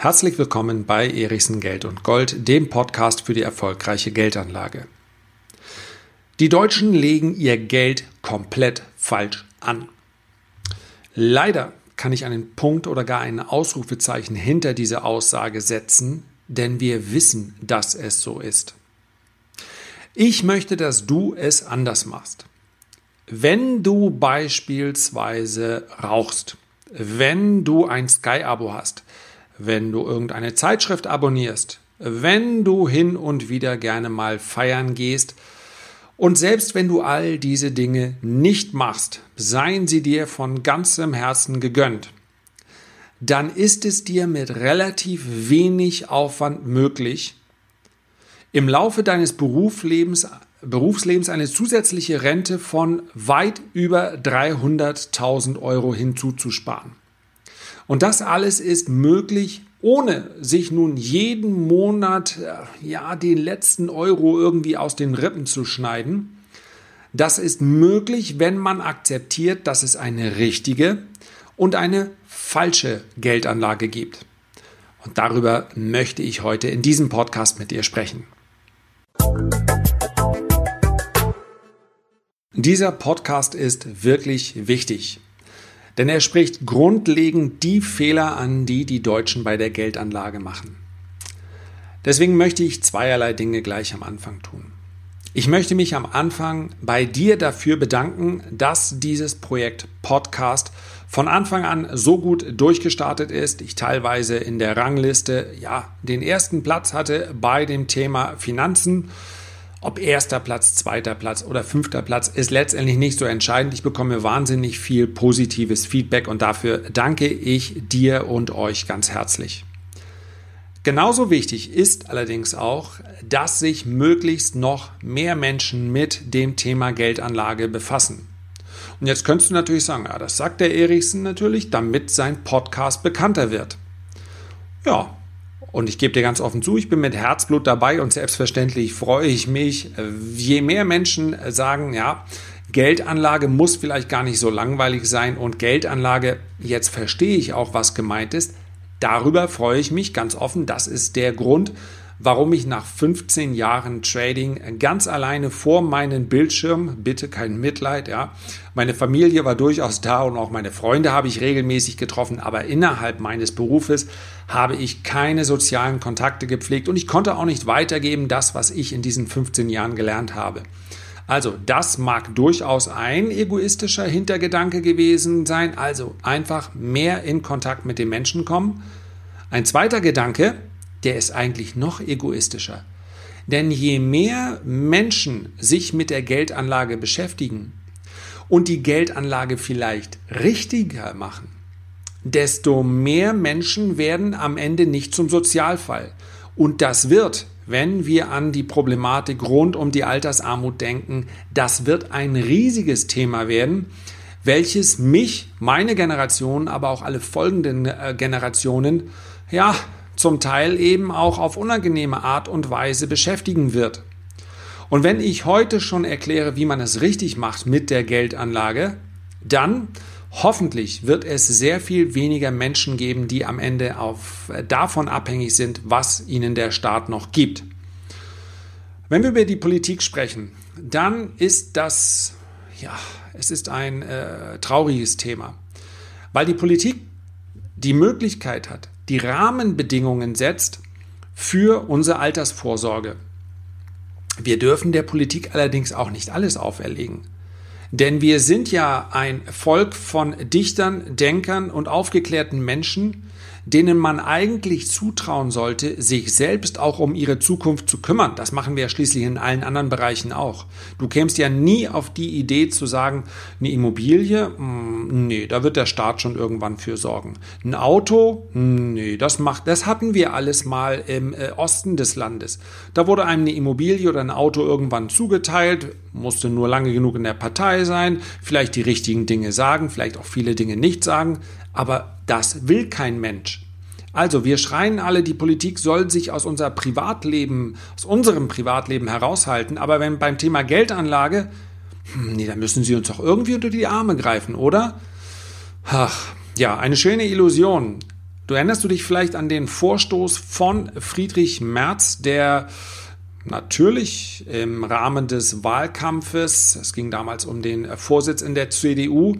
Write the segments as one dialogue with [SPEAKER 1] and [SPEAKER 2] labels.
[SPEAKER 1] Herzlich willkommen bei Erichsen Geld und Gold, dem Podcast für die erfolgreiche Geldanlage. Die Deutschen legen ihr Geld komplett falsch an. Leider kann ich einen Punkt oder gar ein Ausrufezeichen hinter diese Aussage setzen, denn wir wissen, dass es so ist. Ich möchte, dass du es anders machst. Wenn du beispielsweise rauchst, wenn du ein Sky-Abo hast, wenn du irgendeine Zeitschrift abonnierst, wenn du hin und wieder gerne mal feiern gehst, und selbst wenn du all diese Dinge nicht machst, seien sie dir von ganzem Herzen gegönnt, dann ist es dir mit relativ wenig Aufwand möglich, im Laufe deines Berufslebens, Berufslebens eine zusätzliche Rente von weit über 300.000 Euro hinzuzusparen. Und das alles ist möglich, ohne sich nun jeden Monat äh, ja den letzten Euro irgendwie aus den Rippen zu schneiden. Das ist möglich, wenn man akzeptiert, dass es eine richtige und eine falsche Geldanlage gibt. Und darüber möchte ich heute in diesem Podcast mit dir sprechen. Dieser Podcast ist wirklich wichtig. Denn er spricht grundlegend die Fehler an, die die Deutschen bei der Geldanlage machen. Deswegen möchte ich zweierlei Dinge gleich am Anfang tun. Ich möchte mich am Anfang bei dir dafür bedanken, dass dieses Projekt Podcast von Anfang an so gut durchgestartet ist. Ich teilweise in der Rangliste ja den ersten Platz hatte bei dem Thema Finanzen ob erster Platz, zweiter Platz oder fünfter Platz ist letztendlich nicht so entscheidend. Ich bekomme wahnsinnig viel positives Feedback und dafür danke ich dir und euch ganz herzlich. Genauso wichtig ist allerdings auch, dass sich möglichst noch mehr Menschen mit dem Thema Geldanlage befassen. Und jetzt könntest du natürlich sagen, ja, das sagt der Erichsen natürlich, damit sein Podcast bekannter wird. Ja, und ich gebe dir ganz offen zu, ich bin mit Herzblut dabei und selbstverständlich freue ich mich, je mehr Menschen sagen, ja, Geldanlage muss vielleicht gar nicht so langweilig sein und Geldanlage, jetzt verstehe ich auch, was gemeint ist. Darüber freue ich mich ganz offen. Das ist der Grund, warum ich nach 15 Jahren Trading ganz alleine vor meinen Bildschirm, bitte kein Mitleid, ja. Meine Familie war durchaus da und auch meine Freunde habe ich regelmäßig getroffen, aber innerhalb meines Berufes habe ich keine sozialen Kontakte gepflegt und ich konnte auch nicht weitergeben das, was ich in diesen 15 Jahren gelernt habe. Also das mag durchaus ein egoistischer Hintergedanke gewesen sein, also einfach mehr in Kontakt mit den Menschen kommen. Ein zweiter Gedanke, der ist eigentlich noch egoistischer. Denn je mehr Menschen sich mit der Geldanlage beschäftigen und die Geldanlage vielleicht richtiger machen, desto mehr Menschen werden am Ende nicht zum Sozialfall. Und das wird, wenn wir an die Problematik rund um die Altersarmut denken, das wird ein riesiges Thema werden, welches mich, meine Generation, aber auch alle folgenden äh, Generationen, ja, zum Teil eben auch auf unangenehme Art und Weise beschäftigen wird. Und wenn ich heute schon erkläre, wie man es richtig macht mit der Geldanlage, dann hoffentlich wird es sehr viel weniger Menschen geben, die am Ende auf, äh, davon abhängig sind, was ihnen der Staat noch gibt. Wenn wir über die Politik sprechen, dann ist das, ja, es ist ein äh, trauriges Thema, weil die Politik die Möglichkeit hat, die Rahmenbedingungen setzt für unsere Altersvorsorge. Wir dürfen der Politik allerdings auch nicht alles auferlegen. Denn wir sind ja ein Volk von Dichtern, Denkern und aufgeklärten Menschen, denen man eigentlich zutrauen sollte, sich selbst auch um ihre Zukunft zu kümmern. Das machen wir ja schließlich in allen anderen Bereichen auch. Du kämst ja nie auf die Idee zu sagen, eine Immobilie, hm, nee, da wird der Staat schon irgendwann für sorgen. Ein Auto, nee, das macht, das hatten wir alles mal im äh, Osten des Landes. Da wurde einem eine Immobilie oder ein Auto irgendwann zugeteilt, musste nur lange genug in der Partei sein, vielleicht die richtigen Dinge sagen, vielleicht auch viele Dinge nicht sagen, aber das will kein Mensch. Also, wir schreien alle, die Politik soll sich aus unser Privatleben, aus unserem Privatleben heraushalten, aber wenn beim Thema Geldanlage, hm, nee, dann müssen sie uns doch irgendwie unter die Arme greifen, oder? Ach, Ja, eine schöne Illusion. Du erinnerst du dich vielleicht an den Vorstoß von Friedrich Merz, der natürlich im Rahmen des Wahlkampfes, es ging damals um den Vorsitz in der CDU,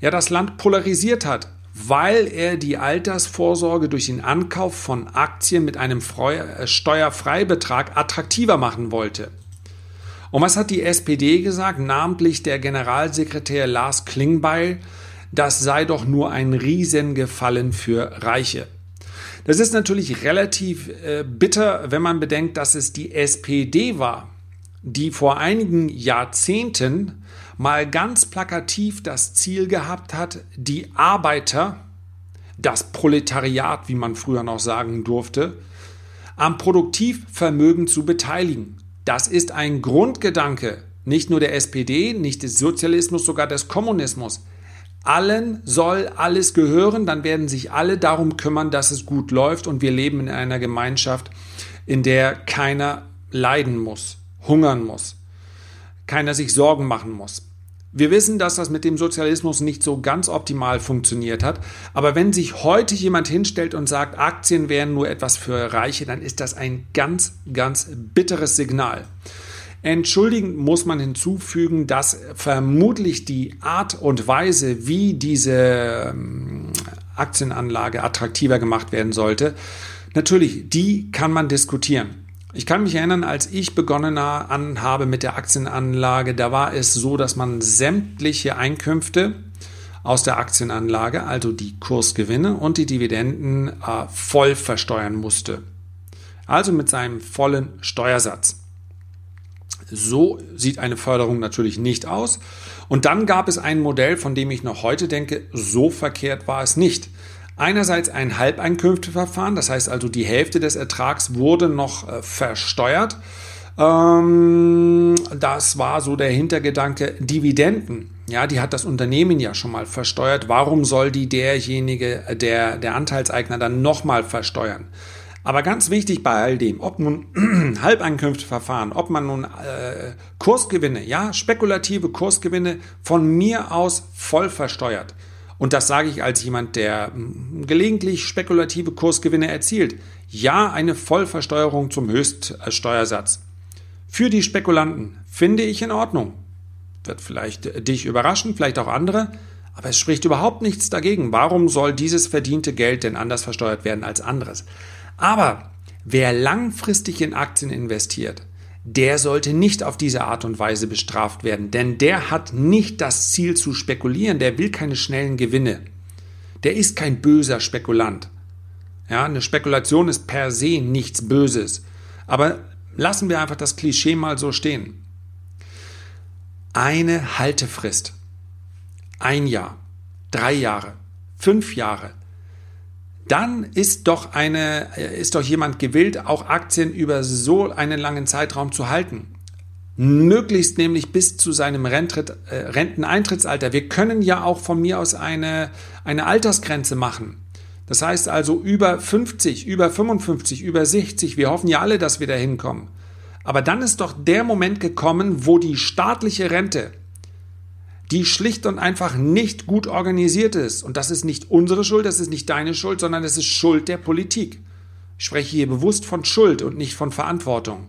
[SPEAKER 1] ja das Land polarisiert hat, weil er die Altersvorsorge durch den Ankauf von Aktien mit einem äh, Steuerfreibetrag attraktiver machen wollte. Und was hat die SPD gesagt, namentlich der Generalsekretär Lars Klingbeil? Das sei doch nur ein Riesengefallen für Reiche. Das ist natürlich relativ äh, bitter, wenn man bedenkt, dass es die SPD war, die vor einigen Jahrzehnten mal ganz plakativ das Ziel gehabt hat, die Arbeiter, das Proletariat, wie man früher noch sagen durfte, am Produktivvermögen zu beteiligen. Das ist ein Grundgedanke, nicht nur der SPD, nicht des Sozialismus, sogar des Kommunismus. Allen soll alles gehören, dann werden sich alle darum kümmern, dass es gut läuft und wir leben in einer Gemeinschaft, in der keiner leiden muss, hungern muss, keiner sich Sorgen machen muss. Wir wissen, dass das mit dem Sozialismus nicht so ganz optimal funktioniert hat. Aber wenn sich heute jemand hinstellt und sagt, Aktien wären nur etwas für Reiche, dann ist das ein ganz, ganz bitteres Signal. Entschuldigend muss man hinzufügen, dass vermutlich die Art und Weise, wie diese ähm, Aktienanlage attraktiver gemacht werden sollte, natürlich, die kann man diskutieren. Ich kann mich erinnern, als ich begonnen habe mit der Aktienanlage, da war es so, dass man sämtliche Einkünfte aus der Aktienanlage, also die Kursgewinne und die Dividenden, äh, voll versteuern musste. Also mit seinem vollen Steuersatz. So sieht eine Förderung natürlich nicht aus. Und dann gab es ein Modell, von dem ich noch heute denke, so verkehrt war es nicht. Einerseits ein Halbeinkünfteverfahren, das heißt also die Hälfte des Ertrags wurde noch äh, versteuert. Ähm, das war so der Hintergedanke Dividenden. Ja, die hat das Unternehmen ja schon mal versteuert. Warum soll die derjenige, der, der Anteilseigner dann nochmal versteuern? Aber ganz wichtig bei all dem, ob nun Halbeinkünfteverfahren, ob man nun äh, Kursgewinne, ja, spekulative Kursgewinne von mir aus voll versteuert. Und das sage ich als jemand, der gelegentlich spekulative Kursgewinne erzielt. Ja, eine Vollversteuerung zum Höchststeuersatz. Für die Spekulanten finde ich in Ordnung. Wird vielleicht dich überraschen, vielleicht auch andere, aber es spricht überhaupt nichts dagegen. Warum soll dieses verdiente Geld denn anders versteuert werden als anderes? Aber wer langfristig in Aktien investiert, der sollte nicht auf diese Art und Weise bestraft werden, denn der hat nicht das Ziel zu spekulieren, der will keine schnellen Gewinne. Der ist kein böser Spekulant. Ja, eine Spekulation ist per se nichts Böses. Aber lassen wir einfach das Klischee mal so stehen. Eine Haltefrist. Ein Jahr, drei Jahre, fünf Jahre, dann ist doch eine, ist doch jemand gewillt, auch Aktien über so einen langen Zeitraum zu halten. Möglichst nämlich bis zu seinem Rentritt, äh, Renteneintrittsalter. Wir können ja auch von mir aus eine, eine Altersgrenze machen. Das heißt also über 50, über 55, über 60. Wir hoffen ja alle, dass wir da hinkommen. Aber dann ist doch der Moment gekommen, wo die staatliche Rente die schlicht und einfach nicht gut organisiert ist. Und das ist nicht unsere Schuld, das ist nicht deine Schuld, sondern es ist Schuld der Politik. Ich spreche hier bewusst von Schuld und nicht von Verantwortung.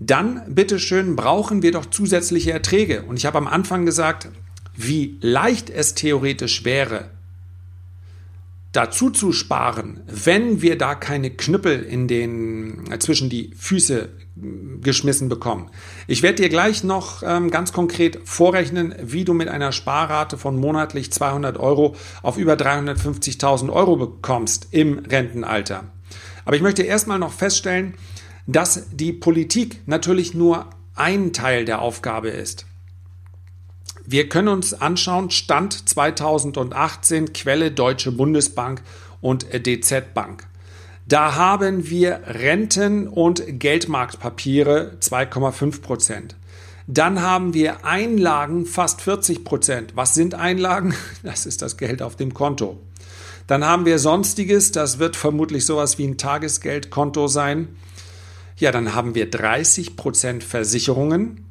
[SPEAKER 1] Dann, bitteschön, brauchen wir doch zusätzliche Erträge. Und ich habe am Anfang gesagt, wie leicht es theoretisch wäre, dazu zu sparen, wenn wir da keine Knüppel in den, äh, zwischen die Füße geschmissen bekommen. Ich werde dir gleich noch ähm, ganz konkret vorrechnen, wie du mit einer Sparrate von monatlich 200 Euro auf über 350.000 Euro bekommst im Rentenalter. Aber ich möchte erstmal noch feststellen, dass die Politik natürlich nur ein Teil der Aufgabe ist. Wir können uns anschauen, Stand 2018, Quelle Deutsche Bundesbank und DZ Bank. Da haben wir Renten und Geldmarktpapiere 2,5 Prozent. Dann haben wir Einlagen fast 40 Prozent. Was sind Einlagen? Das ist das Geld auf dem Konto. Dann haben wir Sonstiges, das wird vermutlich sowas wie ein Tagesgeldkonto sein. Ja, dann haben wir 30 Prozent Versicherungen.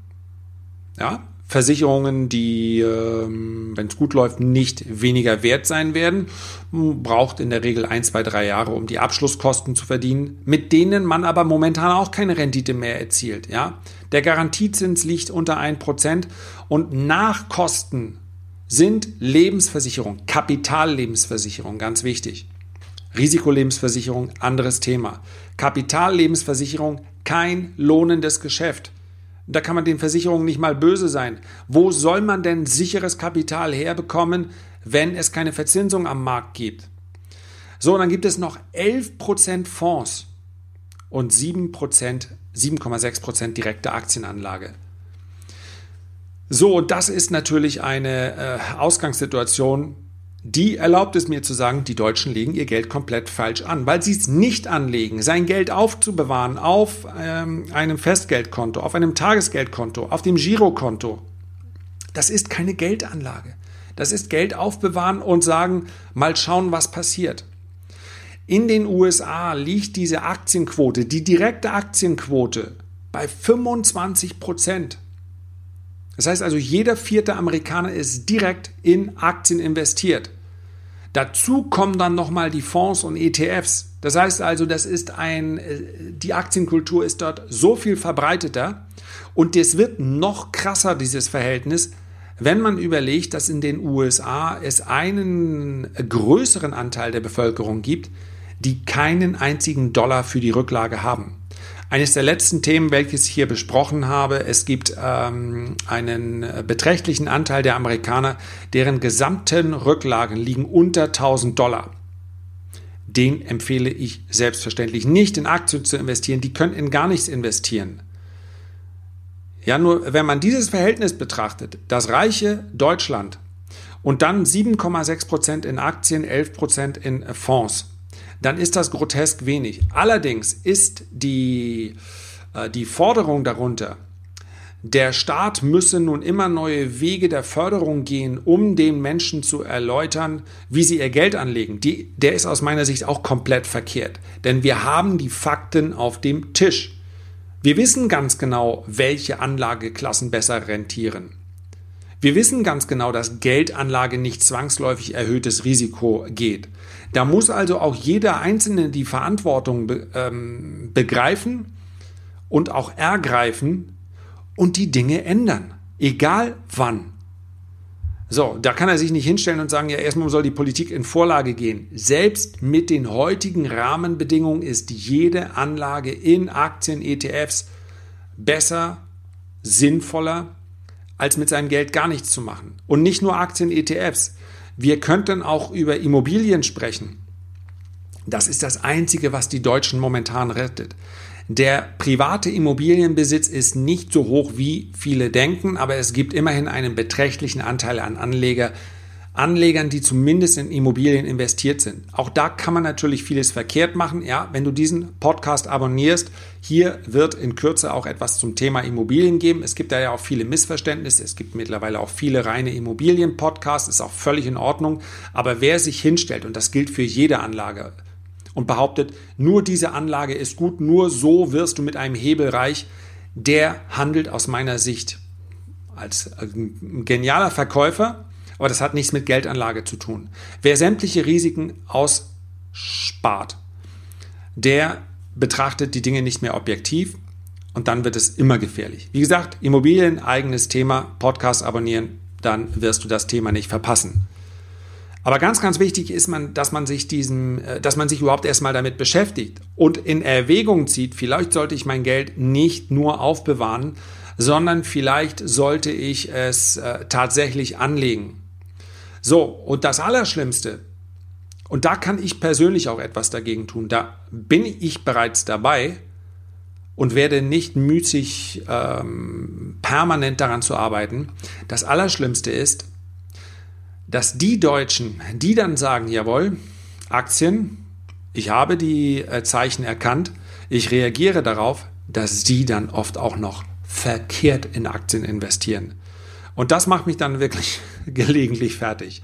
[SPEAKER 1] Ja, Versicherungen, die, ähm, wenn es gut läuft, nicht weniger wert sein werden. Braucht in der Regel ein, zwei, drei Jahre, um die Abschlusskosten zu verdienen, mit denen man aber momentan auch keine Rendite mehr erzielt. Ja? Der Garantiezins liegt unter 1% und nach Kosten sind Lebensversicherung, Kapitallebensversicherung, ganz wichtig. Risikolebensversicherung, anderes Thema. Kapitallebensversicherung, kein lohnendes Geschäft. Da kann man den Versicherungen nicht mal böse sein. Wo soll man denn sicheres Kapital herbekommen, wenn es keine Verzinsung am Markt gibt? So, und dann gibt es noch 11% Fonds und 7%, 7,6% direkte Aktienanlage. So, und das ist natürlich eine äh, Ausgangssituation, die erlaubt es mir zu sagen, die Deutschen legen ihr Geld komplett falsch an, weil sie es nicht anlegen, sein Geld aufzubewahren auf ähm, einem Festgeldkonto, auf einem Tagesgeldkonto, auf dem Girokonto. Das ist keine Geldanlage. Das ist Geld aufbewahren und sagen, mal schauen, was passiert. In den USA liegt diese Aktienquote, die direkte Aktienquote, bei 25 Prozent. Das heißt also, jeder vierte Amerikaner ist direkt in Aktien investiert. Dazu kommen dann nochmal die Fonds und ETFs. Das heißt also, das ist ein, äh, die Aktienkultur ist dort so viel verbreiteter und es wird noch krasser, dieses Verhältnis, wenn man überlegt, dass in den USA es einen größeren Anteil der Bevölkerung gibt, die keinen einzigen Dollar für die Rücklage haben. Eines der letzten Themen, welches ich hier besprochen habe, es gibt ähm, einen beträchtlichen Anteil der Amerikaner, deren gesamten Rücklagen liegen unter 1000 Dollar. Den empfehle ich selbstverständlich nicht in Aktien zu investieren. Die können in gar nichts investieren. Ja, nur wenn man dieses Verhältnis betrachtet, das reiche Deutschland und dann 7,6 Prozent in Aktien, 11 Prozent in Fonds dann ist das grotesk wenig. Allerdings ist die, äh, die Forderung darunter, der Staat müsse nun immer neue Wege der Förderung gehen, um den Menschen zu erläutern, wie sie ihr Geld anlegen. Die, der ist aus meiner Sicht auch komplett verkehrt. Denn wir haben die Fakten auf dem Tisch. Wir wissen ganz genau, welche Anlageklassen besser rentieren. Wir wissen ganz genau, dass Geldanlage nicht zwangsläufig erhöhtes Risiko geht. Da muss also auch jeder Einzelne die Verantwortung be ähm, begreifen und auch ergreifen und die Dinge ändern, egal wann. So, da kann er sich nicht hinstellen und sagen, ja, erstmal soll die Politik in Vorlage gehen. Selbst mit den heutigen Rahmenbedingungen ist jede Anlage in Aktien, ETFs besser, sinnvoller als mit seinem Geld gar nichts zu machen. Und nicht nur Aktien, ETFs. Wir könnten auch über Immobilien sprechen. Das ist das Einzige, was die Deutschen momentan rettet. Der private Immobilienbesitz ist nicht so hoch, wie viele denken, aber es gibt immerhin einen beträchtlichen Anteil an Anleger, Anlegern, die zumindest in Immobilien investiert sind. Auch da kann man natürlich vieles verkehrt machen. Ja, wenn du diesen Podcast abonnierst, hier wird in Kürze auch etwas zum Thema Immobilien geben. Es gibt da ja auch viele Missverständnisse. Es gibt mittlerweile auch viele reine Immobilien-Podcasts, ist auch völlig in Ordnung. Aber wer sich hinstellt, und das gilt für jede Anlage, und behauptet, nur diese Anlage ist gut, nur so wirst du mit einem Hebel reich, der handelt aus meiner Sicht als genialer Verkäufer aber das hat nichts mit Geldanlage zu tun. Wer sämtliche Risiken ausspart, der betrachtet die Dinge nicht mehr objektiv und dann wird es immer gefährlich. Wie gesagt, Immobilien, eigenes Thema, Podcast abonnieren, dann wirst du das Thema nicht verpassen. Aber ganz, ganz wichtig ist man, dass man sich diesem, äh, dass man sich überhaupt erstmal damit beschäftigt und in Erwägung zieht, vielleicht sollte ich mein Geld nicht nur aufbewahren, sondern vielleicht sollte ich es äh, tatsächlich anlegen. So, und das Allerschlimmste, und da kann ich persönlich auch etwas dagegen tun, da bin ich bereits dabei und werde nicht müßig ähm, permanent daran zu arbeiten. Das Allerschlimmste ist, dass die Deutschen, die dann sagen, jawohl, Aktien, ich habe die äh, Zeichen erkannt, ich reagiere darauf, dass sie dann oft auch noch verkehrt in Aktien investieren. Und das macht mich dann wirklich gelegentlich fertig.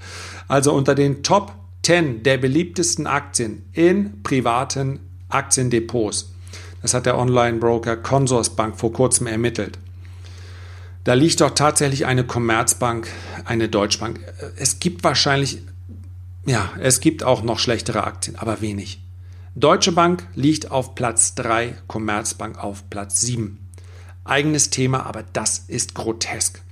[SPEAKER 1] Also unter den Top 10 der beliebtesten Aktien in privaten Aktiendepots. Das hat der Online-Broker Consorsbank vor kurzem ermittelt. Da liegt doch tatsächlich eine Commerzbank, eine Deutschbank. Es gibt wahrscheinlich, ja, es gibt auch noch schlechtere Aktien, aber wenig. Deutsche Bank liegt auf Platz 3, Commerzbank auf Platz 7. Eigenes Thema, aber das ist grotesk.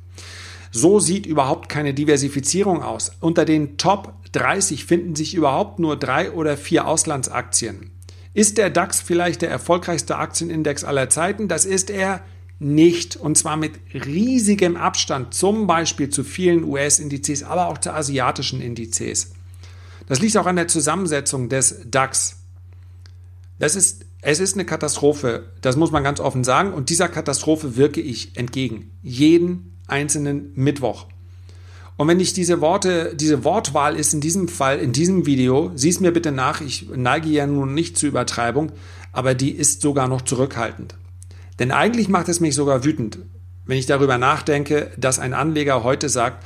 [SPEAKER 1] So sieht überhaupt keine Diversifizierung aus. Unter den Top 30 finden sich überhaupt nur drei oder vier Auslandsaktien. Ist der DAX vielleicht der erfolgreichste Aktienindex aller Zeiten? Das ist er nicht. Und zwar mit riesigem Abstand, zum Beispiel zu vielen US-Indizes, aber auch zu asiatischen Indizes. Das liegt auch an der Zusammensetzung des DAX. Das ist, es ist eine Katastrophe, das muss man ganz offen sagen. Und dieser Katastrophe wirke ich entgegen. Jeden einzelnen Mittwoch. Und wenn ich diese Worte, diese Wortwahl ist in diesem Fall, in diesem Video, sieh es mir bitte nach, ich neige ja nun nicht zur Übertreibung, aber die ist sogar noch zurückhaltend. Denn eigentlich macht es mich sogar wütend, wenn ich darüber nachdenke, dass ein Anleger heute sagt,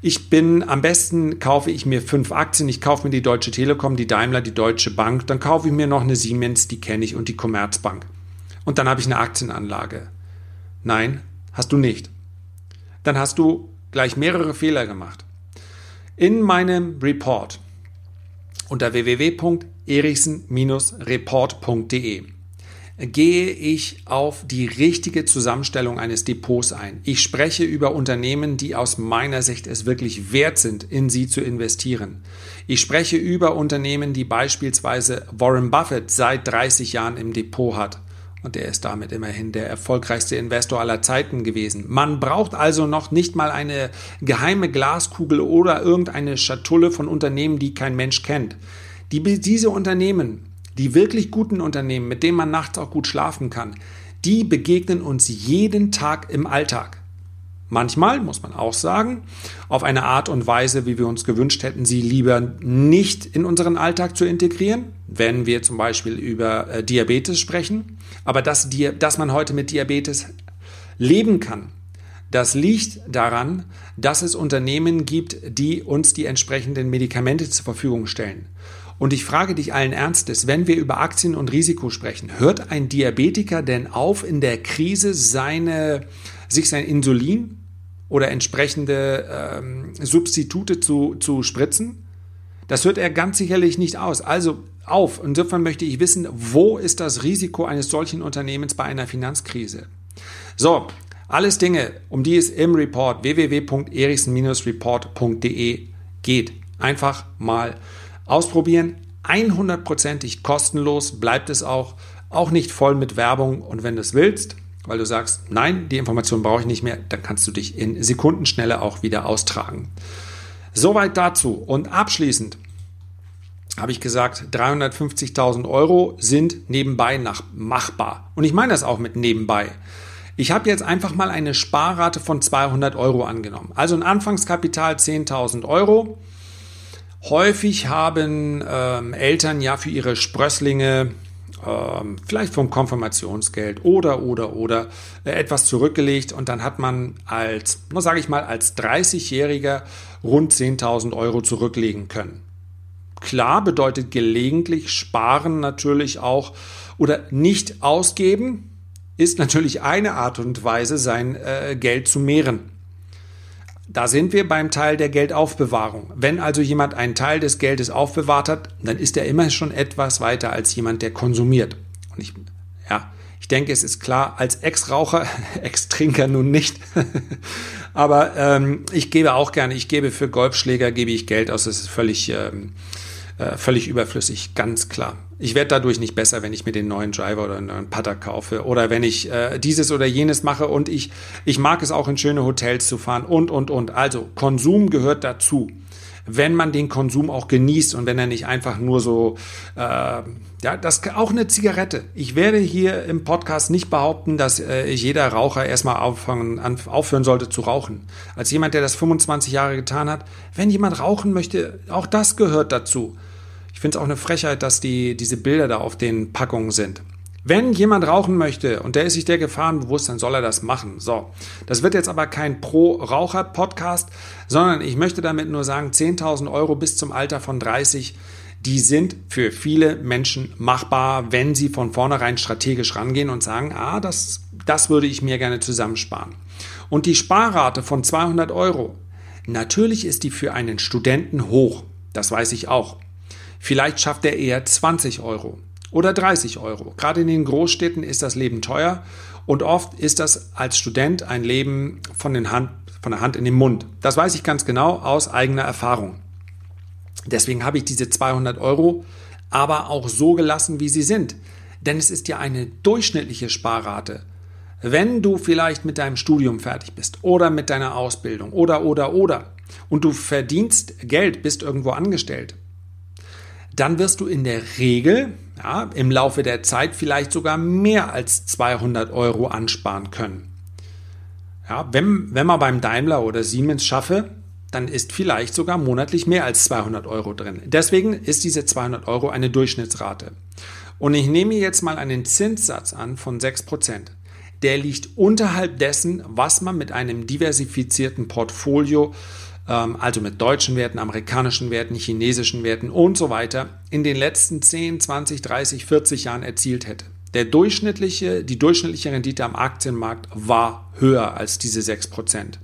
[SPEAKER 1] ich bin am besten kaufe ich mir fünf Aktien, ich kaufe mir die Deutsche Telekom, die Daimler, die Deutsche Bank, dann kaufe ich mir noch eine Siemens, die kenne ich und die Commerzbank. Und dann habe ich eine Aktienanlage. Nein, hast du nicht dann hast du gleich mehrere Fehler gemacht. In meinem Report unter www.erichsen-report.de gehe ich auf die richtige Zusammenstellung eines Depots ein. Ich spreche über Unternehmen, die aus meiner Sicht es wirklich wert sind, in sie zu investieren. Ich spreche über Unternehmen, die beispielsweise Warren Buffett seit 30 Jahren im Depot hat und er ist damit immerhin der erfolgreichste Investor aller Zeiten gewesen. Man braucht also noch nicht mal eine geheime Glaskugel oder irgendeine Schatulle von Unternehmen, die kein Mensch kennt. Die, diese Unternehmen, die wirklich guten Unternehmen, mit denen man nachts auch gut schlafen kann, die begegnen uns jeden Tag im Alltag. Manchmal, muss man auch sagen, auf eine Art und Weise, wie wir uns gewünscht hätten, sie lieber nicht in unseren Alltag zu integrieren, wenn wir zum Beispiel über äh, Diabetes sprechen. Aber dass, dass man heute mit Diabetes leben kann, das liegt daran, dass es Unternehmen gibt, die uns die entsprechenden Medikamente zur Verfügung stellen. Und ich frage dich allen Ernstes, wenn wir über Aktien und Risiko sprechen, hört ein Diabetiker denn auf, in der Krise seine, sich sein Insulin oder entsprechende ähm, Substitute zu, zu spritzen? Das hört er ganz sicherlich nicht aus. Also auf. Insofern möchte ich wissen, wo ist das Risiko eines solchen Unternehmens bei einer Finanzkrise? So, alles Dinge, um die es im Report www.erichsen-report.de geht. Einfach mal ausprobieren. 100%ig kostenlos bleibt es auch. Auch nicht voll mit Werbung. Und wenn du es willst, weil du sagst, nein, die Information brauche ich nicht mehr, dann kannst du dich in Sekundenschnelle auch wieder austragen. Soweit dazu. Und abschließend habe ich gesagt, 350.000 Euro sind nebenbei nach machbar. Und ich meine das auch mit nebenbei. Ich habe jetzt einfach mal eine Sparrate von 200 Euro angenommen. Also ein Anfangskapital 10.000 Euro. Häufig haben ähm, Eltern ja für ihre Sprösslinge ähm, vielleicht vom Konfirmationsgeld oder, oder, oder äh, etwas zurückgelegt und dann hat man als, sage ich mal, als 30-Jähriger rund 10.000 Euro zurücklegen können. Klar bedeutet gelegentlich sparen natürlich auch oder nicht ausgeben ist natürlich eine Art und Weise, sein äh, Geld zu mehren. Da sind wir beim Teil der Geldaufbewahrung. Wenn also jemand einen Teil des Geldes aufbewahrt hat, dann ist er immer schon etwas weiter als jemand, der konsumiert. Und ich, ja, ich denke, es ist klar, als Ex-Raucher, Ex-Trinker nun nicht. Aber ähm, ich gebe auch gerne, ich gebe für Golfschläger, gebe ich Geld aus. Das ist völlig, ähm, äh, völlig überflüssig, ganz klar. Ich werde dadurch nicht besser, wenn ich mir den neuen Driver oder einen neuen Putter kaufe oder wenn ich äh, dieses oder jenes mache und ich, ich mag es auch in schöne Hotels zu fahren und, und, und. Also Konsum gehört dazu. Wenn man den Konsum auch genießt und wenn er nicht einfach nur so, äh, ja, das auch eine Zigarette. Ich werde hier im Podcast nicht behaupten, dass äh, jeder Raucher erstmal auffangen, aufhören sollte zu rauchen. Als jemand, der das 25 Jahre getan hat, wenn jemand rauchen möchte, auch das gehört dazu. Ich finde es auch eine Frechheit, dass die, diese Bilder da auf den Packungen sind. Wenn jemand rauchen möchte und der ist sich der Gefahren bewusst, dann soll er das machen. So, das wird jetzt aber kein Pro-Raucher-Podcast, sondern ich möchte damit nur sagen, 10.000 Euro bis zum Alter von 30, die sind für viele Menschen machbar, wenn sie von vornherein strategisch rangehen und sagen, ah, das, das würde ich mir gerne zusammensparen. Und die Sparrate von 200 Euro, natürlich ist die für einen Studenten hoch, das weiß ich auch. Vielleicht schafft er eher 20 Euro oder 30 Euro. Gerade in den Großstädten ist das Leben teuer und oft ist das als Student ein Leben von, Hand, von der Hand in den Mund. Das weiß ich ganz genau aus eigener Erfahrung. Deswegen habe ich diese 200 Euro aber auch so gelassen, wie sie sind. Denn es ist ja eine durchschnittliche Sparrate. Wenn du vielleicht mit deinem Studium fertig bist oder mit deiner Ausbildung oder oder oder und du verdienst Geld, bist irgendwo angestellt, dann wirst du in der Regel ja, im Laufe der Zeit vielleicht sogar mehr als 200 Euro ansparen können. Ja, wenn, wenn man beim Daimler oder Siemens schaffe, dann ist vielleicht sogar monatlich mehr als 200 Euro drin. Deswegen ist diese 200 Euro eine Durchschnittsrate. Und ich nehme jetzt mal einen Zinssatz an von 6%. Der liegt unterhalb dessen, was man mit einem diversifizierten Portfolio ähm, also mit deutschen Werten, amerikanischen Werten, chinesischen Werten und so weiter, in den letzten 10, 20, 30, 40 Jahren erzielt hätte. Der durchschnittliche, die durchschnittliche Rendite am Aktienmarkt war höher als diese 6%.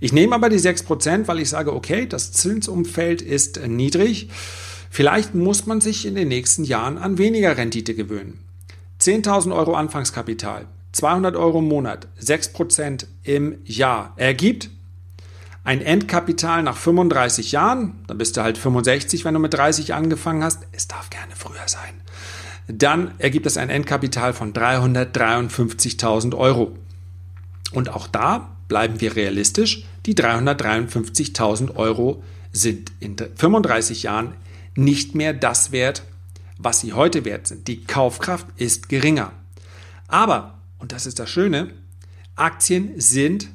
[SPEAKER 1] Ich nehme aber die 6%, weil ich sage, okay, das Zinsumfeld ist niedrig. Vielleicht muss man sich in den nächsten Jahren an weniger Rendite gewöhnen. 10.000 Euro Anfangskapital, 200 Euro im Monat, 6% im Jahr ergibt ein Endkapital nach 35 Jahren, dann bist du halt 65, wenn du mit 30 angefangen hast, es darf gerne früher sein, dann ergibt es ein Endkapital von 353.000 Euro. Und auch da bleiben wir realistisch, die 353.000 Euro sind in 35 Jahren nicht mehr das wert, was sie heute wert sind. Die Kaufkraft ist geringer. Aber, und das ist das Schöne, Aktien sind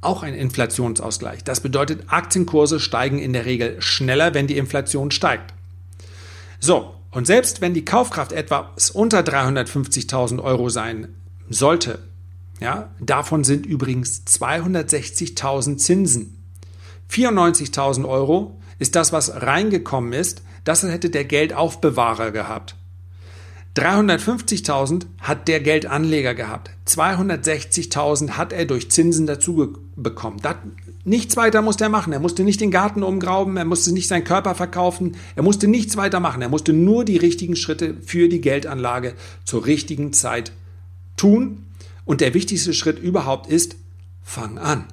[SPEAKER 1] auch ein Inflationsausgleich. Das bedeutet, Aktienkurse steigen in der Regel schneller, wenn die Inflation steigt. So, und selbst wenn die Kaufkraft etwas unter 350.000 Euro sein sollte, ja, davon sind übrigens 260.000 Zinsen. 94.000 Euro ist das, was reingekommen ist. Das hätte der Geldaufbewahrer gehabt. 350.000 hat der Geldanleger gehabt. 260.000 hat er durch Zinsen dazu bekommen. Das, nichts weiter musste er machen. Er musste nicht den Garten umgrauben, er musste nicht seinen Körper verkaufen, er musste nichts weiter machen. Er musste nur die richtigen Schritte für die Geldanlage zur richtigen Zeit tun. Und der wichtigste Schritt überhaupt ist, fang an.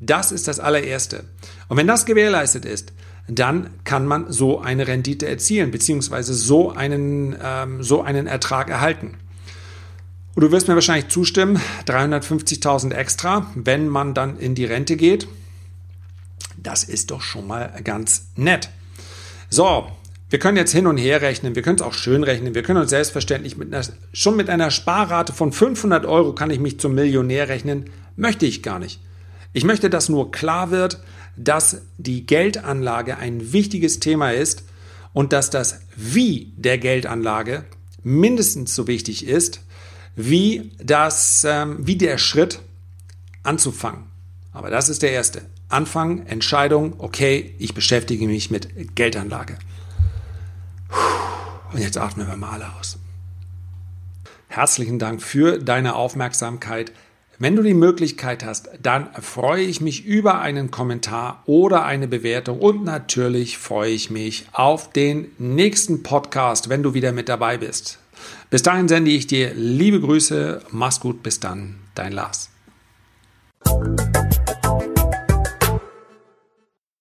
[SPEAKER 1] Das ist das allererste. Und wenn das gewährleistet ist, dann kann man so eine Rendite erzielen, beziehungsweise so einen, ähm, so einen Ertrag erhalten. Und du wirst mir wahrscheinlich zustimmen, 350.000 extra, wenn man dann in die Rente geht. Das ist doch schon mal ganz nett. So, wir können jetzt hin und her rechnen, wir können es auch schön rechnen, wir können uns selbstverständlich mit einer, schon mit einer Sparrate von 500 Euro kann ich mich zum Millionär rechnen, möchte ich gar nicht. Ich möchte, dass nur klar wird, dass die Geldanlage ein wichtiges Thema ist und dass das Wie der Geldanlage mindestens so wichtig ist, wie, das, ähm, wie der Schritt anzufangen. Aber das ist der erste. Anfang, Entscheidung, okay, ich beschäftige mich mit Geldanlage. Und jetzt atmen wir mal alle aus. Herzlichen Dank für deine Aufmerksamkeit. Wenn du die Möglichkeit hast, dann freue ich mich über einen Kommentar oder eine Bewertung und natürlich freue ich mich auf den nächsten Podcast, wenn du wieder mit dabei bist. Bis dahin sende ich dir liebe Grüße, mach's gut, bis dann, dein Lars.